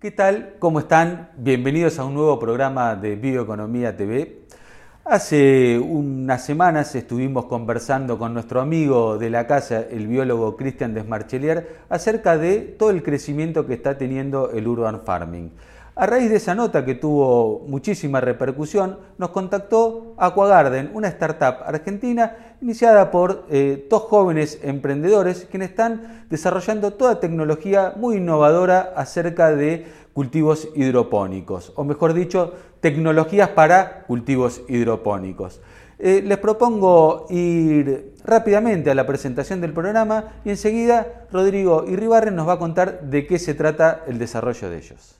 ¿Qué tal? ¿Cómo están? Bienvenidos a un nuevo programa de Bioeconomía TV. Hace unas semanas estuvimos conversando con nuestro amigo de la casa, el biólogo Cristian Desmarchelier, acerca de todo el crecimiento que está teniendo el urban farming. A raíz de esa nota que tuvo muchísima repercusión, nos contactó Aquagarden, una startup argentina iniciada por eh, dos jóvenes emprendedores quienes están desarrollando toda tecnología muy innovadora acerca de cultivos hidropónicos, o mejor dicho, tecnologías para cultivos hidropónicos. Eh, les propongo ir rápidamente a la presentación del programa y enseguida Rodrigo Irribarren nos va a contar de qué se trata el desarrollo de ellos.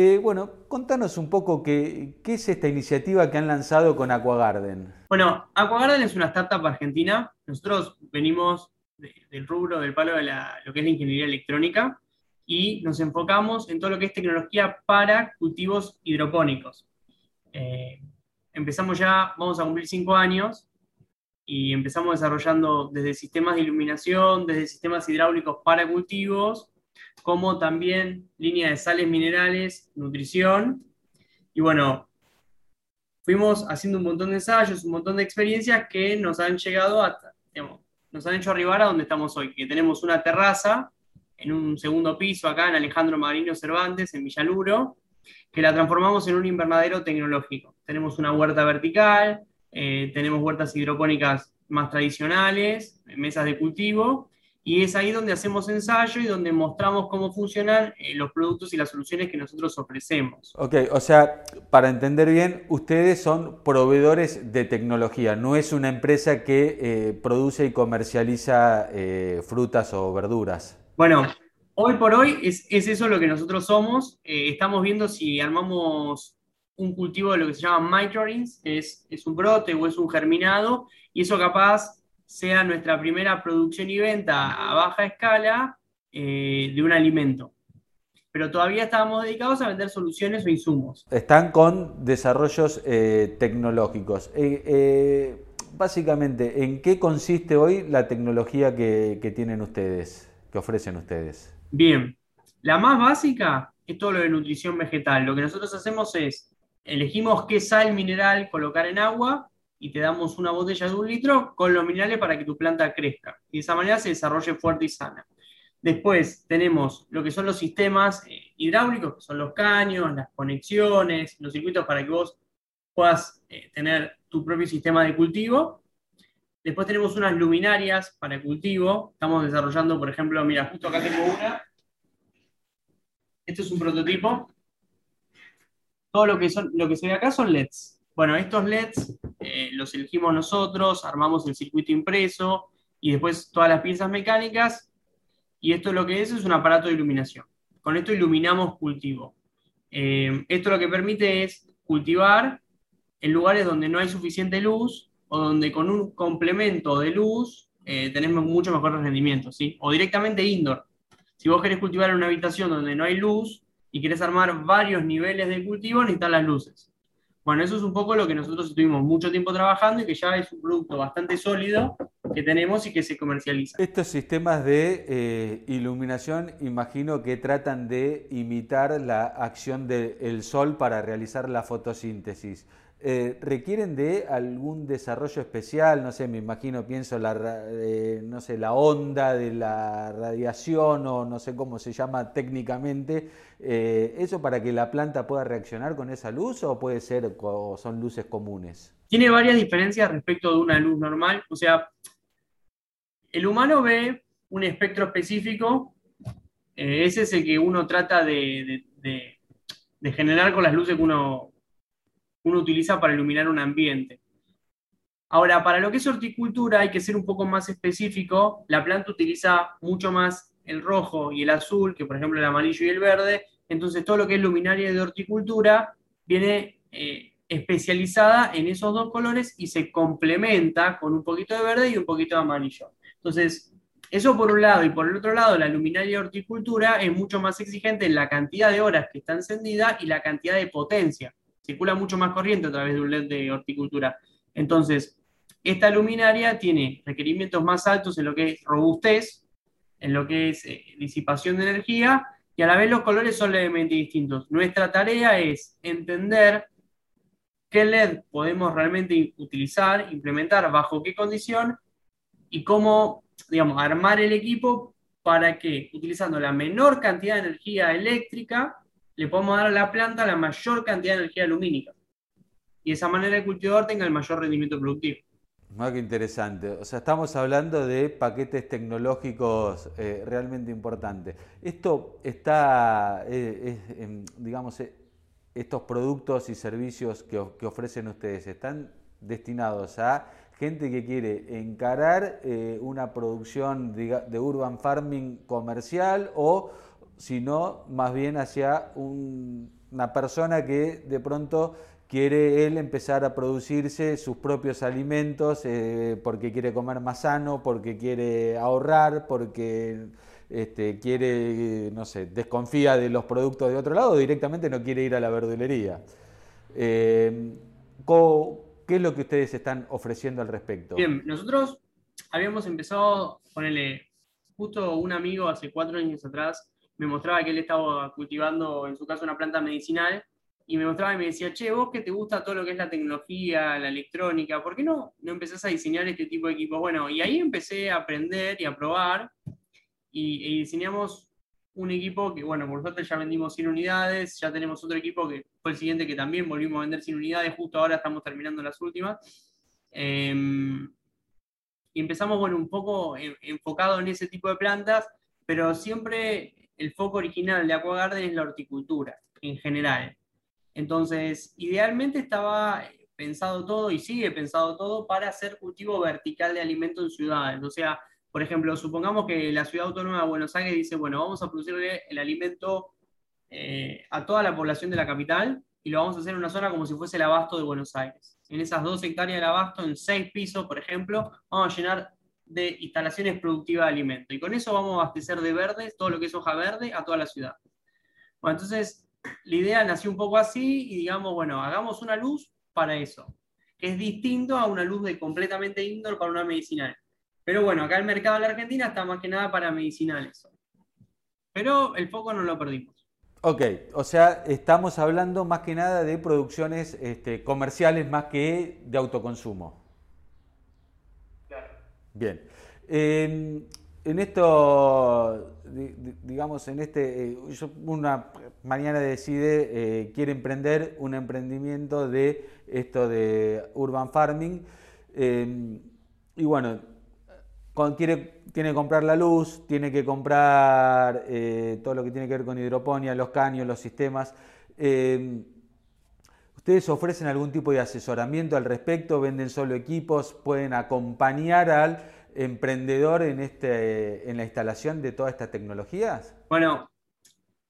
eh, bueno, contanos un poco qué, es esta iniciativa que han lanzado con Aquagarden. Bueno, Aquagarden es una startup argentina. Nosotros venimos del rubro, del palo de lo que es la ingeniería electrónica y nos enfocamos en todo lo que es tecnología para cultivos hidropónicos. Eh, empezamos ya, vamos a cumplir cinco años y empezamos desarrollando desde sistemas de iluminación, desde sistemas hidráulicos para cultivos, como también línea de sales minerales, nutrición. Y bueno, fuimos haciendo un montón de ensayos, un montón de experiencias que nos han llegado hasta, nos han hecho arribar a donde estamos hoy, que tenemos una terraza en un segundo piso acá en Alejandro Marino Cervantes, en Villaluro, que la transformamos en un invernadero tecnológico. Tenemos una huerta vertical, eh, tenemos huertas hidropónicas más tradicionales, mesas de cultivo, y es ahí donde hacemos ensayo y donde mostramos cómo funcionan eh, los productos y las soluciones que nosotros ofrecemos. Ok, o sea, para entender bien, ustedes son proveedores de tecnología, no es una empresa que eh, produce y comercializa eh, frutas o verduras. Bueno, hoy por hoy es, eso lo que nosotros somos. estamos viendo si armamos un cultivo de lo que se llama microrins, que es, es un brote o es un germinado, y eso capaz sea nuestra primera producción y venta a baja escala eh, de un alimento. Pero todavía estábamos dedicados a vender soluciones o insumos. Están con desarrollos eh, tecnológicos. Eh, básicamente, ¿en qué consiste hoy la tecnología que, que tienen ustedes, que ofrecen ustedes? Bien, la más básica es todo lo de nutrición vegetal. Lo que nosotros hacemos es, elegimos qué sal mineral colocar en agua y te damos una botella de un litro con los minerales para que tu planta crezca y de esa manera se desarrolle fuerte y sana. Después tenemos lo que son los sistemas eh, hidráulicos, que son los caños, las conexiones, los circuitos para que vos puedas eh, tener tu propio sistema de cultivo. Después tenemos unas luminarias para cultivo. Estamos desarrollando, por ejemplo, mira, justo acá tengo una. Esto es un prototipo. Todo lo que, son, lo que se ve acá son LEDs. Bueno, estos LEDs eh, los elegimos nosotros, armamos el circuito impreso y después todas las piezas mecánicas. Y esto lo que es es un aparato de iluminación. Con esto iluminamos cultivo. Eh, esto lo que permite es cultivar en lugares donde no hay suficiente luz o donde con un complemento de luz eh, tenemos mucho mejor rendimiento, ¿sí? O directamente indoor. Si vos querés cultivar en una habitación donde no hay luz y querés armar varios niveles de cultivo, necesitas las luces. Bueno, eso es un poco lo que nosotros estuvimos mucho tiempo trabajando y que ya es un producto bastante sólido que tenemos y que se comercializa. Estos sistemas de eh, iluminación imagino que tratan de imitar la acción del sol para realizar la fotosíntesis. Eh, requieren de algún desarrollo especial, no sé, me imagino, pienso la, eh, no sé, la onda de la radiación o no sé cómo se llama técnicamente, eh, ¿eso para que la planta pueda reaccionar con esa luz o puede ser o son luces comunes? Tiene varias diferencias respecto de una luz normal, o sea, el humano ve un espectro específico, ese es el que uno trata de generar con las luces que uno uno utiliza para iluminar un ambiente. Ahora, para lo que es horticultura hay que ser un poco más específico. La planta utiliza mucho más el rojo y el azul que, por ejemplo, el amarillo y el verde. Entonces, todo lo que es luminaria de horticultura viene eh, especializada en esos dos colores y se complementa con un poquito de verde y un poquito de amarillo. Entonces, eso por un lado, y por el otro lado, la luminaria de horticultura es mucho más exigente en la cantidad de horas que está encendida y la cantidad de potencia. Circula mucho más corriente a través de un LED de horticultura. Entonces, esta luminaria tiene requerimientos más altos en lo que es robustez, en lo que es eh, disipación de energía, y a la vez los colores son levemente distintos. Nuestra tarea es entender qué LED podemos realmente utilizar, implementar, bajo qué condición y cómo digamos, armar el equipo para que, utilizando la menor cantidad de energía eléctrica, le podamos dar a la planta la mayor cantidad de energía lumínica. Y de esa manera el cultivador tenga el mayor rendimiento productivo. Más que interesante. O sea, estamos hablando de paquetes tecnológicos eh, realmente importantes. Esto está, eh, digamos, eh, estos productos y servicios que, ofrecen ustedes, ¿están destinados a gente que quiere encarar una producción de, urban farming comercial o si no, más bien hacia una persona que de pronto quiere él empezar a producirse sus propios alimentos eh, porque quiere comer más sano, porque quiere ahorrar, porque este, quiere, no sé, desconfía de los productos de otro lado, directamente no quiere ir a la verdulería. Eh, ¿Qué es lo que ustedes están ofreciendo al respecto? Bien, nosotros habíamos empezado, ponele, justo un amigo hace cuatro años atrás me mostraba que él estaba cultivando, en su caso, una planta medicinal, y me mostraba y me decía, che, vos que te gusta todo lo que es la tecnología, la electrónica, ¿por qué no, no empezás a diseñar este tipo de equipos? Bueno, y ahí empecé a aprender y a probar, y, diseñamos un equipo que, bueno, por suerte ya vendimos 100 unidades, ya tenemos otro equipo que fue el siguiente que también volvimos a vender 100 unidades, justo ahora estamos terminando las últimas. Em, y empezamos, bueno, un poco enfocado en ese tipo de plantas, pero siempre el foco original de Aquagarden es la horticultura, en general. Entonces, idealmente estaba pensado todo y sigue pensado todo para hacer cultivo vertical de alimento en ciudades. O sea, por ejemplo, supongamos que la ciudad autónoma de Buenos Aires dice, bueno, vamos a producirle el alimento eh, a toda la población de la capital y lo vamos a hacer en una zona como si fuese el abasto de Buenos Aires. En esas dos hectáreas del abasto, en seis pisos, por ejemplo, vamos a llenar de instalaciones productivas de alimento. Y con eso vamos a abastecer de verde todo lo que es hoja verde a toda la ciudad. Bueno, entonces la idea nació un poco así y digamos, bueno, hagamos una luz para eso, que es distinto a una luz de completamente indoor para una medicinal. Pero bueno, acá el mercado de la Argentina está más que nada para medicinales. Pero el foco no lo perdimos. Ok, o sea, estamos hablando más que nada de producciones este, comerciales más que de autoconsumo. Bien. en esto, digamos, en este, eh, una mañana decide, eh, quiere emprender un emprendimiento de esto de urban farming. Eh, y bueno, quiere, tiene que comprar la luz, tiene que comprar eh, todo lo que tiene que ver con hidroponía, los caños, los sistemas. ¿Ustedes ofrecen algún tipo de asesoramiento al respecto? ¿Venden solo equipos? ¿Pueden acompañar al emprendedor en, este, en la instalación de todas estas tecnologías? Bueno,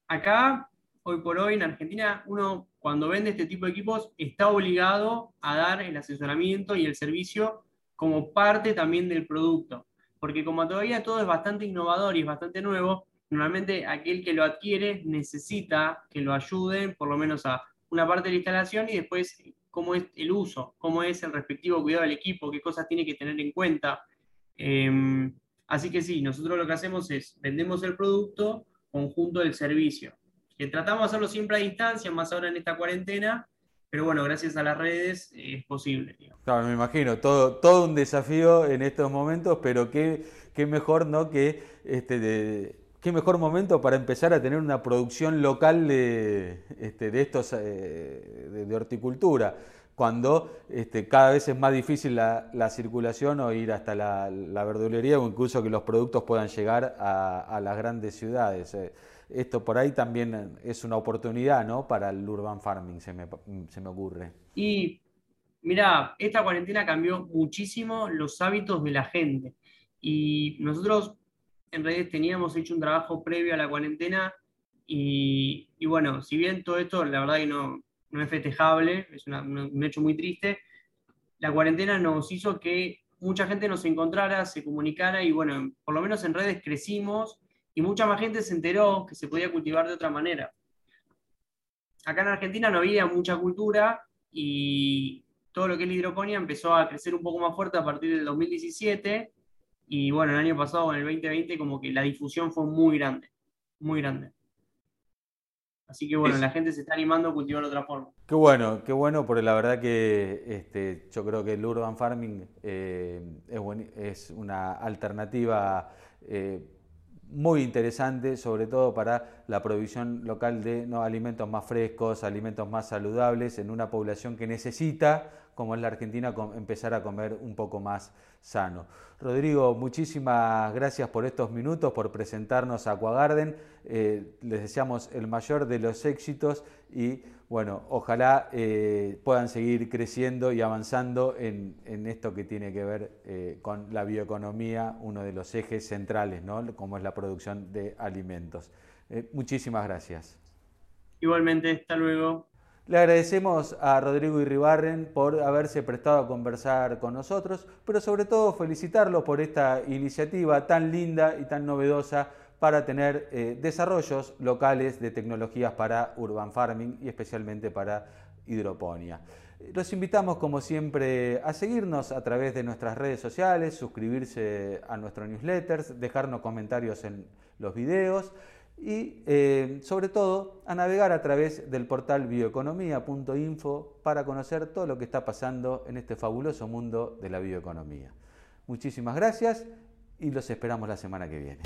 acá, hoy por hoy en Argentina, uno cuando vende este tipo de equipos está obligado a dar el asesoramiento y el servicio como parte también del producto porque como todavía todo es bastante innovador y es bastante nuevo, normalmente aquel que lo adquiere necesita que lo ayuden por lo menos a una parte de la instalación y después cómo es el uso, cómo es el respectivo cuidado del equipo, qué cosas tiene que tener en cuenta. Em, así que sí, nosotros lo que hacemos es vendemos el producto conjunto del servicio, que tratamos de hacerlo siempre a distancia, más ahora en esta cuarentena, pero bueno, gracias a las redes es posible. Claro, me imagino, todo, todo un desafío en estos momentos, pero qué, qué mejor, ¿no? Que este, qué mejor momento para empezar a tener una producción local de, este, de estos eh, de, horticultura, cuando este, cada vez es más difícil la, la circulación o ir hasta la, la, verdulería o incluso que los productos puedan llegar a, a las grandes ciudades. Eh esto por ahí también es una oportunidad ¿no? para el urban farming, se me, se me ocurre. Y mira, esta cuarentena cambió muchísimo los hábitos de la gente. Y nosotros en realidad teníamos hecho un trabajo previo a la cuarentena y, bueno, si bien todo esto la verdad que no, no es festejable, es un hecho muy triste. La cuarentena nos hizo que mucha gente nos encontrara, se comunicara y bueno, por lo menos en redes crecimos y mucha más gente se enteró que se podía cultivar de otra manera. Acá en Argentina no había mucha cultura y todo lo que es la hidroponía empezó a crecer un poco más fuerte a partir del 2017 y bueno, el año pasado, en el 2020, como que la difusión fue muy grande, muy grande. Así que bueno, la gente se está animando a cultivar de otra forma. Qué bueno, qué bueno, porque la verdad que este, yo creo que el urban farming eh, es, una alternativa eh, muy interesante, sobre todo para la provisión local de ¿no? alimentos más frescos, alimentos más saludables en una población que necesita como es la Argentina, empezar a comer un poco más sano. Rodrigo, muchísimas gracias por estos minutos, por presentarnos a Aquagarden. Eh, les deseamos el mayor de los éxitos y bueno, ojalá eh, puedan seguir creciendo y avanzando en, esto que tiene que ver eh, con la bioeconomía, uno de los ejes centrales, ¿no? como es la producción de alimentos. muchísimas gracias. Igualmente, hasta luego. Le agradecemos a Rodrigo Irribarren por haberse prestado a conversar con nosotros, pero sobre todo felicitarlo por esta iniciativa tan linda y tan novedosa para tener eh, desarrollos locales de tecnologías para urban farming y especialmente para hidroponía. Los invitamos como siempre a seguirnos a través de nuestras redes sociales, suscribirse a nuestro newsletters, dejarnos comentarios en los videos y eh, sobre todo a navegar a través del portal bioeconomía.info para conocer todo lo que está pasando en este fabuloso mundo de la bioeconomía. Muchísimas gracias y los esperamos la semana que viene.